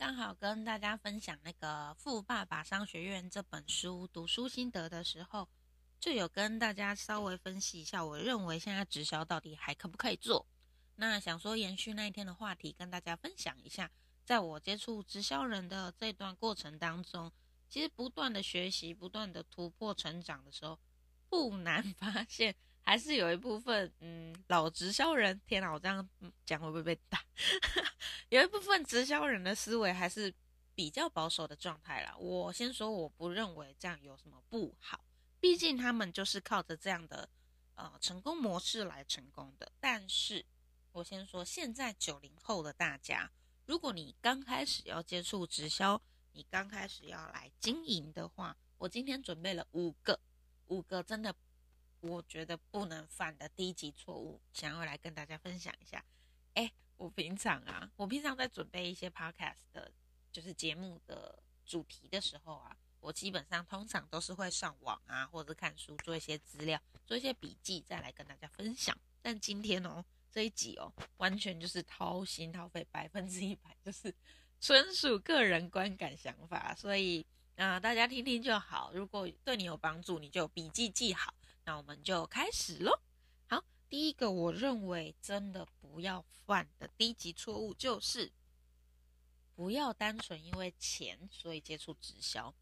刚好跟大家分享那个《富爸爸商学院》这本书读书心得的时候，就有跟大家稍微分析一下，我认为现在直销到底还可不可以做？那想说延续那一天的话题，跟大家分享一下，在我接触直销人的这段过程当中，其实不断的学习、不断的突破、成长的时候，不难发现。还是有一部分，嗯，老直销人，天哪，我这样讲会不会被打？有一部分直销人的思维还是比较保守的状态啦。我先说，我不认为这样有什么不好，毕竟他们就是靠着这样的呃成功模式来成功的。但是我先说，现在九零后的大家，如果你刚开始要接触直销，你刚开始要来经营的话，我今天准备了五个，五个真的。我觉得不能犯的低级错误，想要来跟大家分享一下。哎，我平常啊，我平常在准备一些 podcast 的，就是节目的主题的时候啊，我基本上通常都是会上网啊，或者看书，做一些资料，做一些笔记，再来跟大家分享。但今天哦，这一集哦，完全就是掏心掏肺，百分之一百就是纯属个人观感想法，所以啊，大家听听就好。如果对你有帮助，你就笔记记好。那我们就开始喽。好，第一个我认为真的不要犯的低级错误就是，不要单纯因为钱所以接触直销。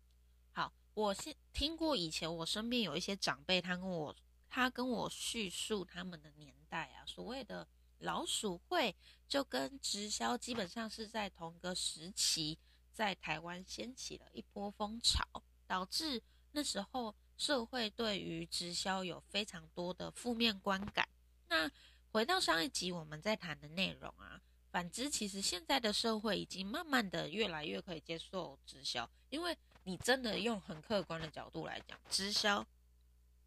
好，我先听过以前我身边有一些长辈，他跟我他跟我叙述他们的年代啊，所谓的老鼠会就跟直销基本上是在同个时期，在台湾掀起了一波风潮，导致那时候。社会对于直销有非常多的负面观感。那回到上一集我们在谈的内容啊，反之，其实现在的社会已经慢慢的越来越可以接受直销，因为你真的用很客观的角度来讲，直销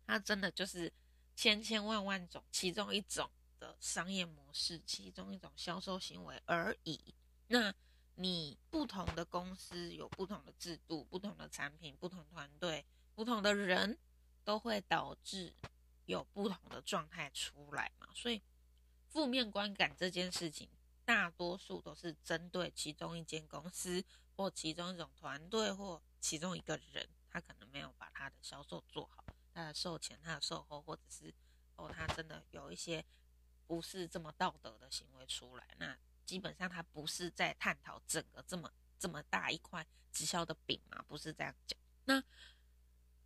它真的就是千千万万种其中一种的商业模式，其中一种销售行为而已。那你不同的公司有不同的制度、不同的产品、不同团队。不同的人都会导致有不同的状态出来嘛，所以负面观感这件事情，大多数都是针对其中一间公司或其中一种团队或其中一个人，他可能没有把他的销售做好，他的售前、他的售后，或者是哦，他真的有一些不是这么道德的行为出来，那基本上他不是在探讨整个这么这么大一块直销的饼嘛，不是这样讲，那。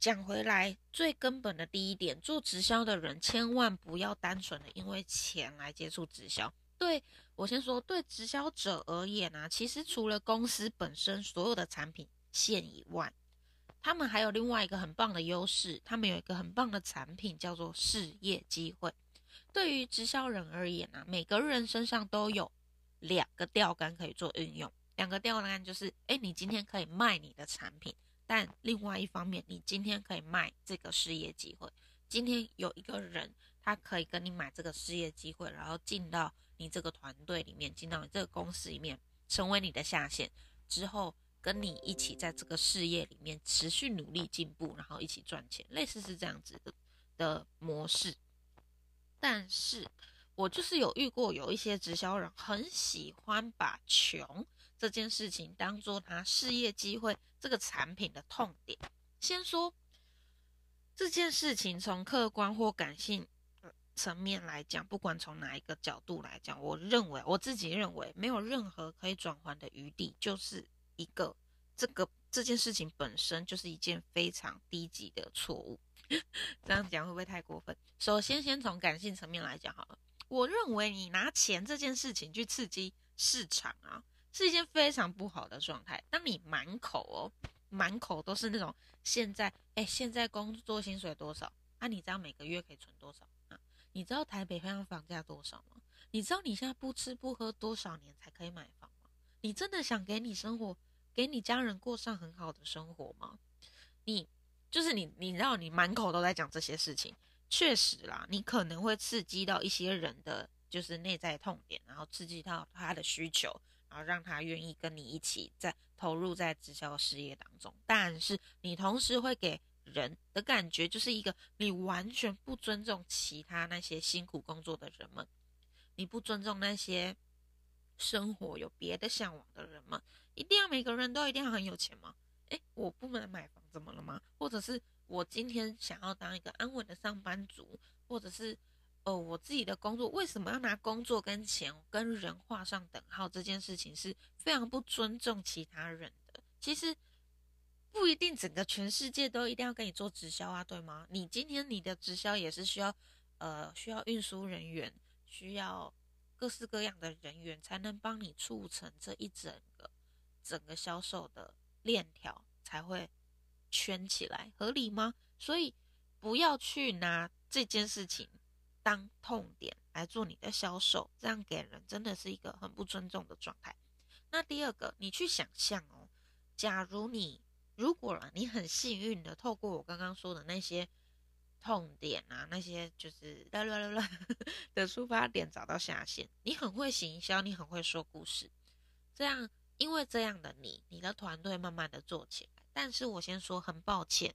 讲回来，最根本的第一点，做直销的人千万不要单纯的因为钱来接触直销。对我先说，对直销者而言啊，其实除了公司本身所有的产品线以外，他们还有另外一个很棒的优势，他们有一个很棒的产品叫做事业机会。对于直销人而言啊，每个人身上都有两个钓竿可以做运用，两个钓竿就是，哎，你今天可以卖你的产品。但另外一方面，你今天可以卖这个事业机会。今天有一个人，他可以跟你买这个事业机会，然后进到你这个团队里面，进到你这个公司里面，成为你的下线，之后跟你一起在这个事业里面持续努力进步，然后一起赚钱，类似是这样子的的模式。但是我就是有遇过有一些直销人，很喜欢把穷。这件事情当做他事业机会这个产品的痛点。先说这件事情，从客观或感性层面来讲，不管从哪一个角度来讲，我认为我自己认为没有任何可以转换的余地，就是一个这个这件事情本身就是一件非常低级的错误。这样讲会不会太过分？首先，先从感性层面来讲好了，我认为你拿钱这件事情去刺激市场啊。是一件非常不好的状态。当你满口哦，满口都是那种现在哎，现在工作薪水多少啊？你知道每个月可以存多少啊？你知道台北现在房价多少吗？你知道你现在不吃不喝多少年才可以买房吗？你真的想给你生活，给你家人过上很好的生活吗？你就是你，你知道你满口都在讲这些事情，确实啦，你可能会刺激到一些人的就是内在痛点，然后刺激到他的需求，然后让他愿意跟你一起在投入在直销事业当中。但是你同时会给人的感觉就是一个你完全不尊重其他那些辛苦工作的人们，你不尊重那些生活有别的向往的人们，一定要每个人都一定要很有钱吗？诶，我不能买房怎么了吗？或者是我今天想要当一个安稳的上班族，或者是呃我自己的工作为什么要拿工作跟钱跟人画上等号？这件事情是非常不尊重其他人的。其实。不一定整个全世界都一定要跟你做直销啊，对吗？你今天你的直销也是需要，呃，需要运输人员，需要各式各样的人员，才能帮你促成这一整个整个销售的链条才会圈起来，合理吗？所以不要去拿这件事情当痛点来做你的销售，这样给人真的是一个很不尊重的状态。那第二个，你去想象哦，假如你。如果啦，你很幸运的透过我刚刚说的那些痛点啊，那些就是啦啦啦啦 的出发点找到下线，你很会行销，你很会说故事，这样因为这样的你，你的团队慢慢的做起来。但是我先说很抱歉，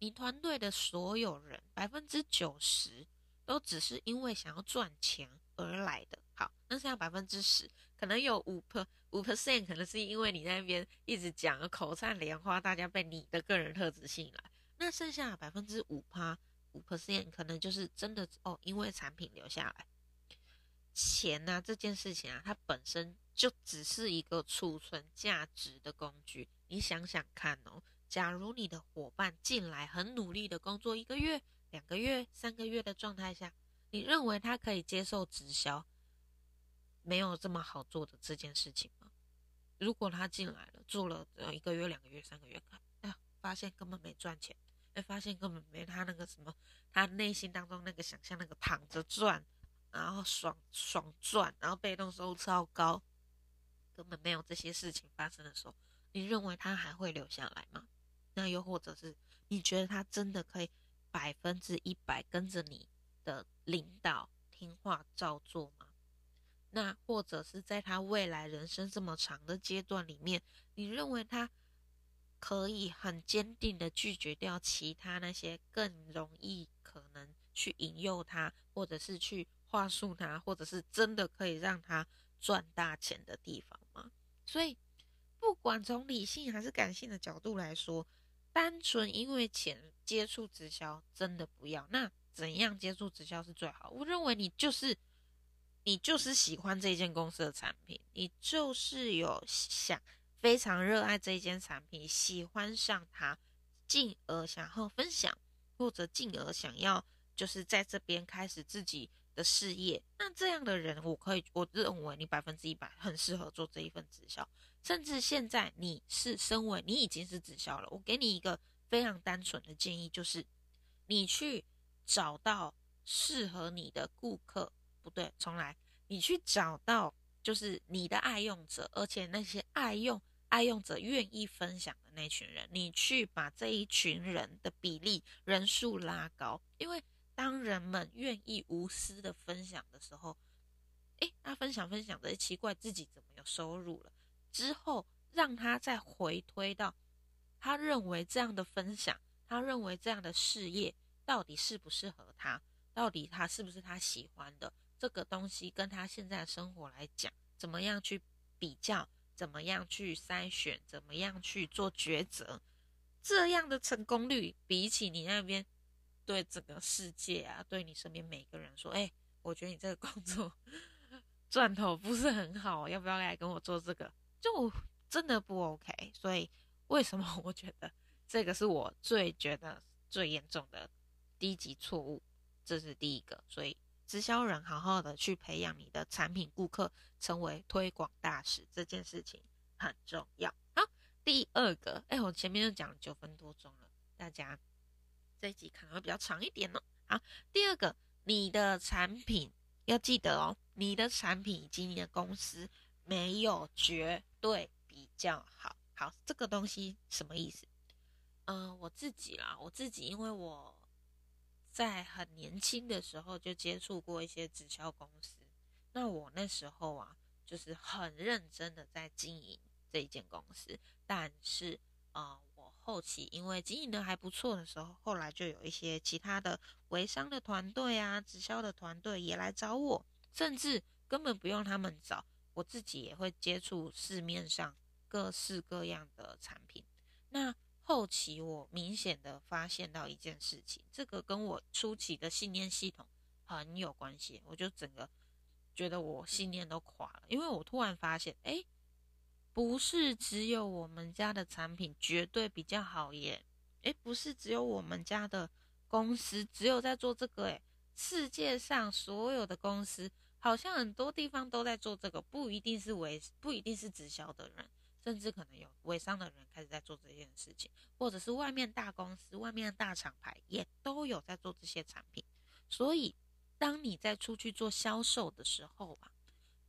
你团队的所有人百分之九十都只是因为想要赚钱而来的。好，那剩下百分之十，可能有五 per 五 percent，可能是因为你那边一直讲口灿莲花，大家被你的个人特质吸引来。那剩下百分之五趴五 percent，可能就是真的哦，因为产品留下来。钱呢这件事情啊，它本身就只是一个储存价值的工具。你想想看哦，假如你的伙伴进来很努力的工作一个月、两个月、三个月的状态下，你认为他可以接受直销？没有这么好做的这件事情吗？如果他进来了，做了一个月、两个月、三个月，哎，发现根本没赚钱，哎，发现根本没他那个什么，他内心当中那个想象那个躺着赚，然后爽爽赚，然后被动收入超高，根本没有这些事情发生的时候，你认为他还会留下来吗？那又或者是你觉得他真的可以百分之一百跟着你的领导听话照做吗？那或者是在他未来人生这么长的阶段里面，你认为他可以很坚定的拒绝掉其他那些更容易可能去引诱他，或者是去话术他，或者是真的可以让他赚大钱的地方吗？所以，不管从理性还是感性的角度来说，单纯因为钱接触直销真的不要。那怎样接触直销是最好？我认为你就是。你就是喜欢这间公司的产品，你就是有想非常热爱这一间产品，喜欢上它，进而想要分享，或者进而想要就是在这边开始自己的事业。那这样的人，我可以我认为你百分之一百很适合做这一份直销。甚至现在你是身为你已经是直销了，我给你一个非常单纯的建议，就是你去找到适合你的顾客。不对，重来。你去找到就是你的爱用者，而且那些爱用爱用者愿意分享的那群人，你去把这一群人的比例人数拉高。因为当人们愿意无私的分享的时候，诶，他分享分享的奇怪自己怎么有收入了？之后让他再回推到他认为这样的分享，他认为这样的事业到底适不适合他？到底他是不是他喜欢的这个东西？跟他现在的生活来讲，怎么样去比较？怎么样去筛选？怎么样去做抉择？这样的成功率，比起你那边对整个世界啊，对你身边每个人说：“哎，我觉得你这个工作 赚头不是很好，要不要来跟我做这个？”就真的不 OK。所以为什么 我觉得这个是我最觉得最严重的低级错误？这是第一个，所以直销人好好的去培养你的产品顾客，成为推广大使这件事情很重要。好，第二个，哎，我前面就讲九分多钟了，大家这一集可能会比较长一点呢。好，第二个，你的产品要记得哦，你的产品以及你的公司没有绝对比较好。好，这个东西什么意思？嗯，我自己啦，我自己因为我在很年轻的时候就接触过一些直销公司，那我那时候啊，就是很认真的在经营这一间公司，但是啊。我后期因为经营的还不错的时候，后来就有一些其他的微商的团队啊、直销的团队也来找我，甚至根本不用他们找，我自己也会接触市面上各式各样的产品。那后期我明显的发现到一件事情，这个跟我初期的信念系统很有关系，我就整个觉得我信念都垮了，因为我突然发现，哎。不是只有我们家的产品绝对比较好耶，诶，不是只有我们家的公司只有在做这个诶，世界上所有的公司好像很多地方都在做这个，不一定是微，不一定是直销的人，甚至可能有微商的人开始在做这件事情，或者是外面大公司、外面的大厂牌也都有在做这些产品。所以，当你在出去做销售的时候啊，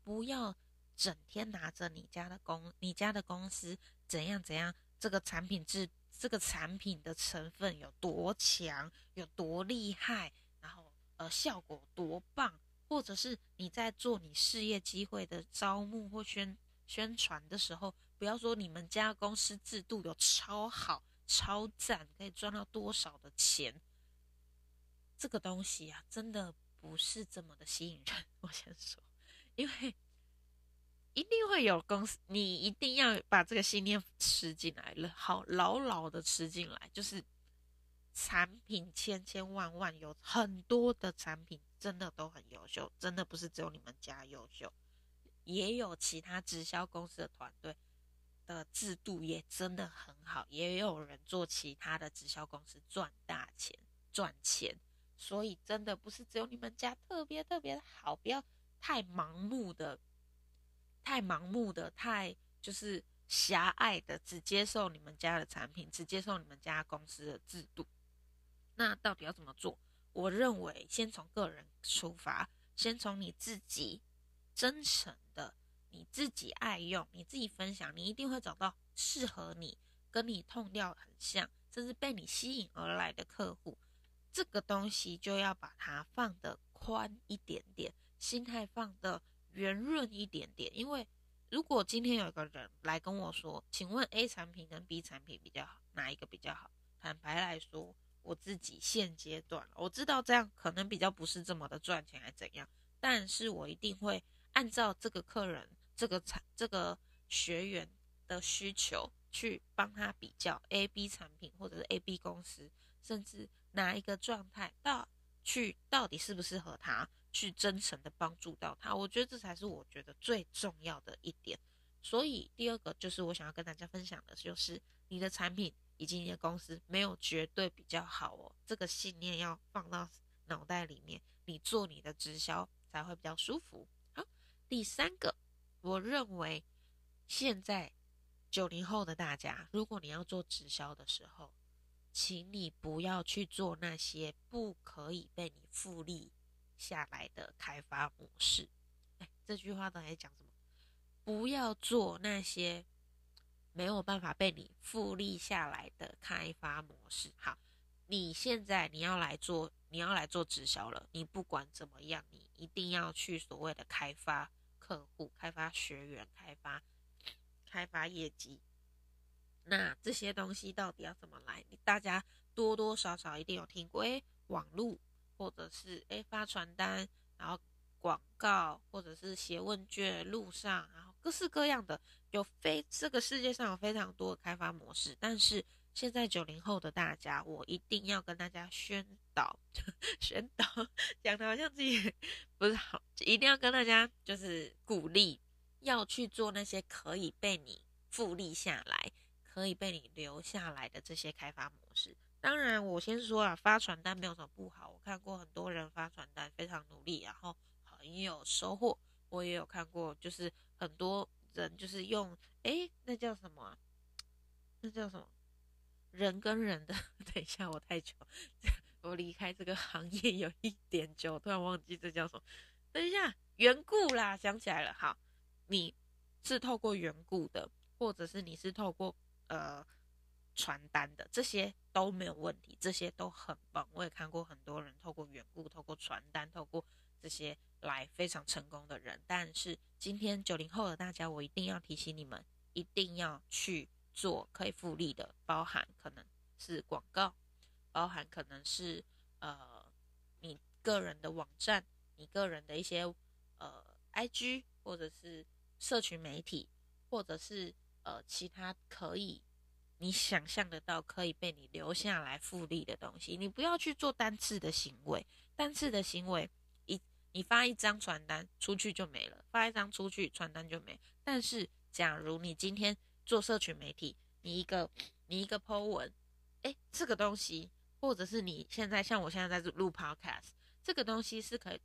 不要。整天拿着你家的公，你家的公司怎样怎样，这个产品质，这个产品的成分有多强，有多厉害，然后呃效果多棒，或者是你在做你事业机会的招募或宣宣传的时候，不要说你们家公司制度有超好、超赞，可以赚到多少的钱，这个东西啊，真的不是这么的吸引人。我先说，因为。一定会有公司，你一定要把这个信念吃进来了，好牢牢的吃进来。就是产品千千万万，有很多的产品真的都很优秀，真的不是只有你们家优秀，也有其他直销公司的团队的制度也真的很好，也有人做其他的直销公司赚大钱赚钱，所以真的不是只有你们家特别特别的好，不要太盲目的。太盲目的，太就是狭隘的，只接受你们家的产品，只接受你们家公司的制度。那到底要怎么做？我认为先从个人出发，先从你自己真诚的，你自己爱用，你自己分享，你一定会找到适合你、跟你痛调很像，甚至被你吸引而来的客户。这个东西就要把它放得宽一点点，心态放的。圆润一点点，因为如果今天有一个人来跟我说，请问 A 产品跟 B 产品比较好，哪一个比较好？坦白来说，我自己现阶段我知道这样可能比较不是这么的赚钱，还怎样？但是我一定会按照这个客人、这个产、这个学员的需求去帮他比较 A、B 产品，或者是 A、B 公司，甚至哪一个状态到去到底适不适合他。去真诚的帮助到他，我觉得这才是我觉得最重要的一点。所以第二个就是我想要跟大家分享的，就是你的产品以及你的公司没有绝对比较好哦，这个信念要放到脑袋里面，你做你的直销才会比较舒服。好，第三个，我认为现在九零后的大家，如果你要做直销的时候，请你不要去做那些不可以被你复利。下来的开发模式，哎，这句话到底讲什么？不要做那些没有办法被你复利下来的开发模式。好，你现在你要来做，你要来做直销了。你不管怎么样，你一定要去所谓的开发客户、开发学员、开发开发业绩。那这些东西到底要怎么来？大家多多少少一定有听过，哎，网络。或者是诶发传单，然后广告，或者是写问卷，路上，然后各式各样的，有非这个世界上有非常多的开发模式。但是现在九零后的大家，我一定要跟大家宣导，宣导讲的好像自己不是好，一定要跟大家就是鼓励，要去做那些可以被你复利下来，可以被你留下来的这些开发模式。当然，我先说啊，发传单没有什么不好。我看过很多人发传单非常努力，然后很有收获。我也有看过，就是很多人就是用，哎，那叫什么？那叫什么？人跟人的。等一下，我太久，我离开这个行业有一点久，突然忘记这叫什么。等一下，缘故啦，想起来了。好，你是透过缘故的，或者是你是透过呃传单的，这些都没有问题，这些都很棒。我也看过很多人透过缘故、透过传单、透过这些来非常成功的人。但是今天九零后的大家，我一定要提醒你们，一定要去做可以复利的，包含可能是广告，包含可能是呃你个人的网站，你个人的一些呃 IG 或者是。社群媒体，或者是呃其他可以你想象得到可以被你留下来复利的东西，你不要去做单次的行为。单次的行为，你发一张传单出去就没了，发一张出去传单就没。但是，假如你今天做社群媒体，你一个你一个 po 文，哎，这个东西，或者是你现在像我现在在录 podcast，这个东西是可以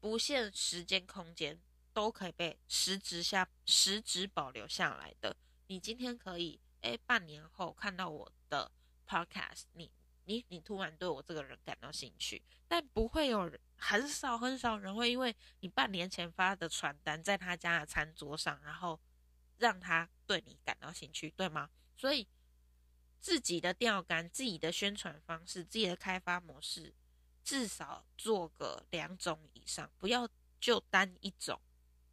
不限时间空间。都可以被实质下实质保留下来的。你今天可以哎，半年后看到我的 podcast，你你你突然对我这个人感到兴趣，但不会有人很少很少人会因为你半年前发的传单在他家的餐桌上，然后让他对你感到兴趣，对吗？所以自己的钓竿、自己的宣传方式、自己的开发模式，至少做个两种以上，不要就单一种。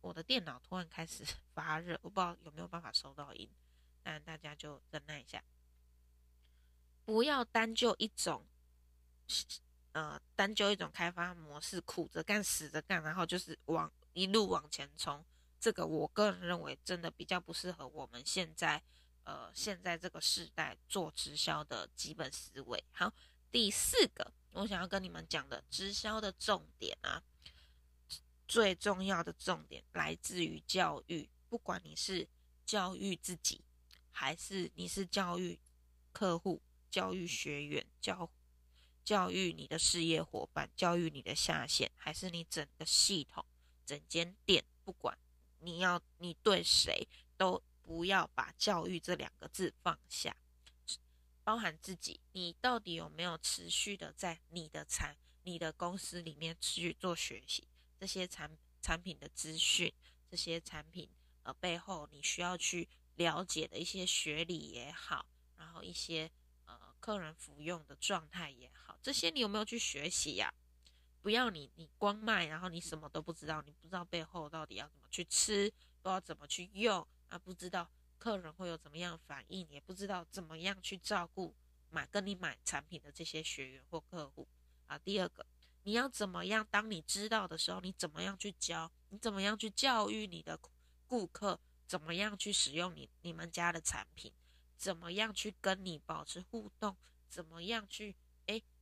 我的电脑突然开始 发热，我不知道有没有办法收到音，但大家就忍耐一下，不要单就一种，呃，单就一种开发模式，苦着干，死着干，然后就是往一路往前冲。这个我个人认为真的比较不适合我们现在，呃，现在这个时代做直销的基本思维。好，第四个我想要跟你们讲的直销的重点啊。最重要的重点来自于教育，不管你是教育自己，还是你是教育客户、教育学员、教教育你的事业伙伴、教育你的下线，还是你整个系统、整间店，不管你要你对谁，都不要把教育这两个字放下，包含自己，你到底有没有持续的在你的产、你的公司里面去做学习？这些产产品的资讯，这些产品呃背后你需要去了解的一些学理也好，然后一些呃客人服用的状态也好，这些你有没有去学习呀？不要你你光卖，然后你什么都不知道，你不知道背后到底要怎么去吃，不知道怎么去用啊，不知道客人会有怎么样反应，也不知道怎么样去照顾买跟你买产品的这些学员或客户啊。第二个。你要怎么样？当你知道的时候，你怎么样去教？你怎么样去教育你的顾客？怎么样去使用你你们家的产品？怎么样去跟你保持互动？怎么样去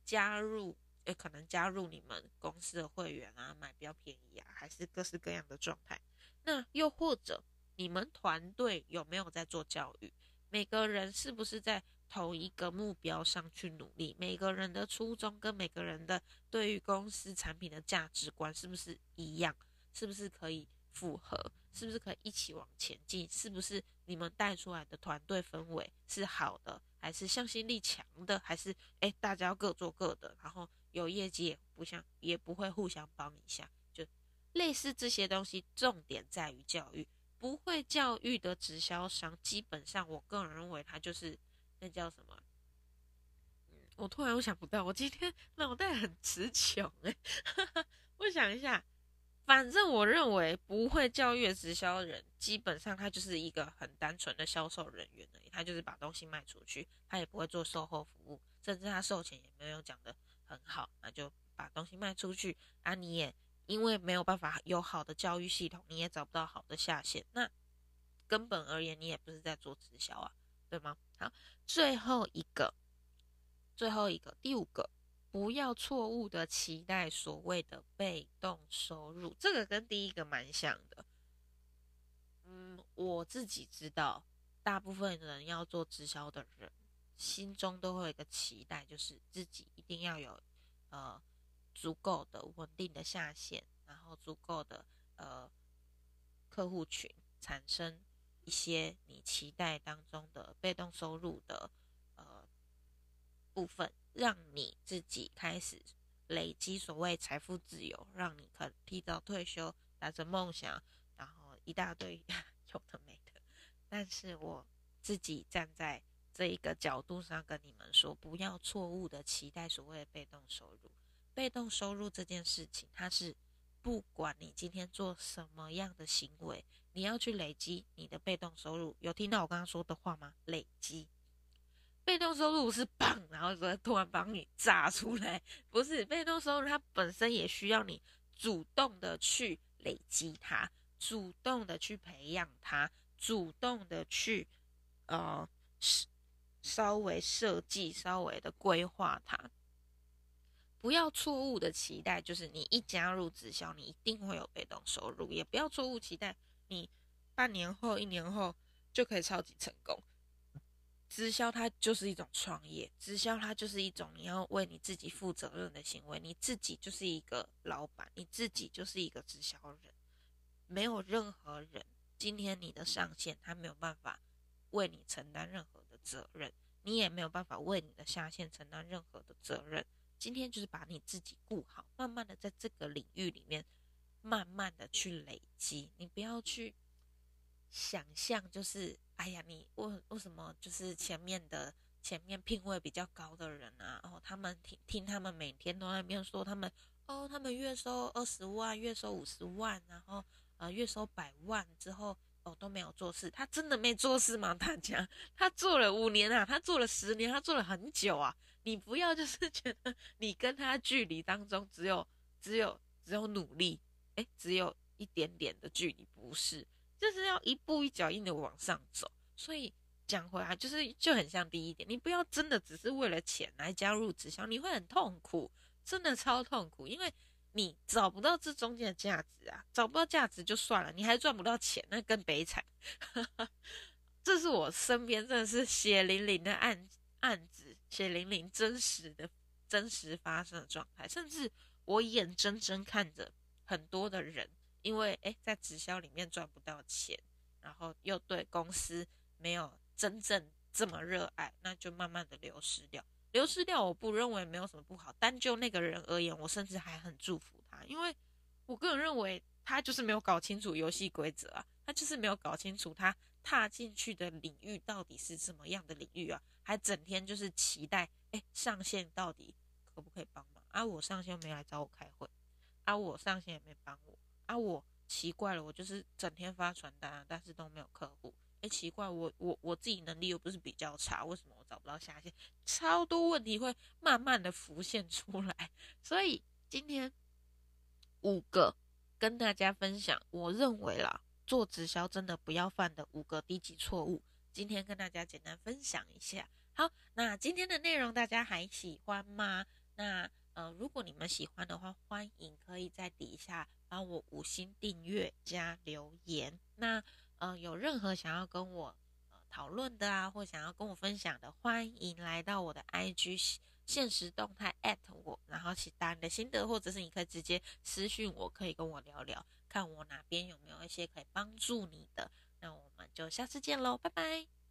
加入？诶可能加入你们公司的会员啊，买比较便宜啊，还是各式各样的状态？那又或者你们团队有没有在做教育？每个人是不是在？同一个目标上去努力，每个人的初衷跟每个人的对于公司产品的价值观是不是一样？是不是可以符合？是不是可以一起往前进？是不是你们带出来的团队氛围是好的，还是向心力强的？还是哎，大家要各做各的，然后有业绩也不像，也不会互相帮一下，就类似这些东西。重点在于教育，不会教育的直销商，基本上我个人认为他就是。那叫什么？我突然又想不到，我今天脑袋很词穷哎。我想一下，反正我认为不会教育直销人，基本上他就是一个很单纯的销售人员而已。他就是把东西卖出去，他也不会做售后服务，甚至他售前也没有讲的很好，那就把东西卖出去啊。你也因为没有办法有好的教育系统，你也找不到好的下线，那根本而言，你也不是在做直销啊。对吗？好，最后一个，最后一个，第五个，不要错误的期待所谓的被动收入，这个跟第一个蛮像的。嗯，我自己知道，大部分人要做直销的人，心中都会有一个期待，就是自己一定要有呃足够的稳定的下线，然后足够的呃客户群产生。一些你期待当中的被动收入的部分，让你自己开始累积所谓财富自由，让你可提早退休，达成梦想，然后一大堆 有的没的。但是我自己站在这一个角度上跟你们说，不要错误的期待所谓的被动收入。被动收入这件事情，它是不管你今天做什么样的行为，你要去累积你的被动收入。有听到我刚刚说的话吗？累积。被动收入是棒，然后说突然帮你炸出来，不是被动收入，它本身也需要你主动的去累积它，主动的去培养它，主动的去呃稍微设计、稍微的规划它，不要错误的期待，就是你一加入直销，你一定会有被动收入，也不要错误期待你半年后、一年后就可以超级成功。直销它就是一种创业，直销它就是一种你要为你自己负责任的行为，你自己就是一个老板，你自己就是一个直销人，没有任何人今天你的上线他没有办法为你承担任何的责任，你也没有办法为你的下线承担任何的责任。今天就是把你自己顾好，慢慢的在这个领域里面慢慢的去累积，你不要去想象就是。哎呀，你为为什么就是前面的前面聘位比较高的人啊？然后他们听听他们每天都在那边说他们哦，他们月收二十万，月收五十万，然后呃月收百万之后哦都没有做事，他真的没做事吗？大家，他做了五年啊，他做了十年，他做了很久啊。你不要就是觉得你跟他距离当中只有只有只有努力，哎，只有一点点的距离，不是。就是要一步一脚印的往上走，所以讲回来就是就很像第一点，你不要真的只是为了钱来加入直销，你会很痛苦，真的超痛苦，因为你找不到这中间的价值啊，找不到价值就算了，你还赚不到钱，那更悲惨。这是我身边真的是血淋淋的案案子，血淋淋真实的真实发生的状态，甚至我眼睁睁看着很多的人。因为哎，在直销里面赚不到钱，然后又对公司没有真正这么热爱，那就慢慢的流失掉。流失掉，我不认为没有什么不好。单就那个人而言，我甚至还很祝福他，因为我个人认为他就是没有搞清楚游戏规则啊，他就是没有搞清楚他踏进去的领域到底是什么样的领域啊，还整天就是期待哎上线到底可不可以帮忙啊？我上线没来找我开会，啊我上线也没帮我。啊，我奇怪了，我就是整天发传单，但是都没有客户。哎，奇怪，我我我自己能力又不是比较差，为什么我找不到下线？超多问题会慢慢的浮现出来。所以今天五个跟大家分享，我认为啦，做直销真的不要犯的五个低级错误。今天跟大家简单分享一下。好，那今天的内容大家还喜欢吗？那呃，如果你们喜欢的话，欢迎可以在底下。帮我五星订阅加留言。那呃，有任何想要跟我呃讨论的啊，或想要跟我分享的，欢迎来到我的 IG 现实动态我，然后写打你的心得，或者是你可以直接私讯我，可以跟我聊聊，看我哪边有没有一些可以帮助你的。那我们就下次见喽，拜拜。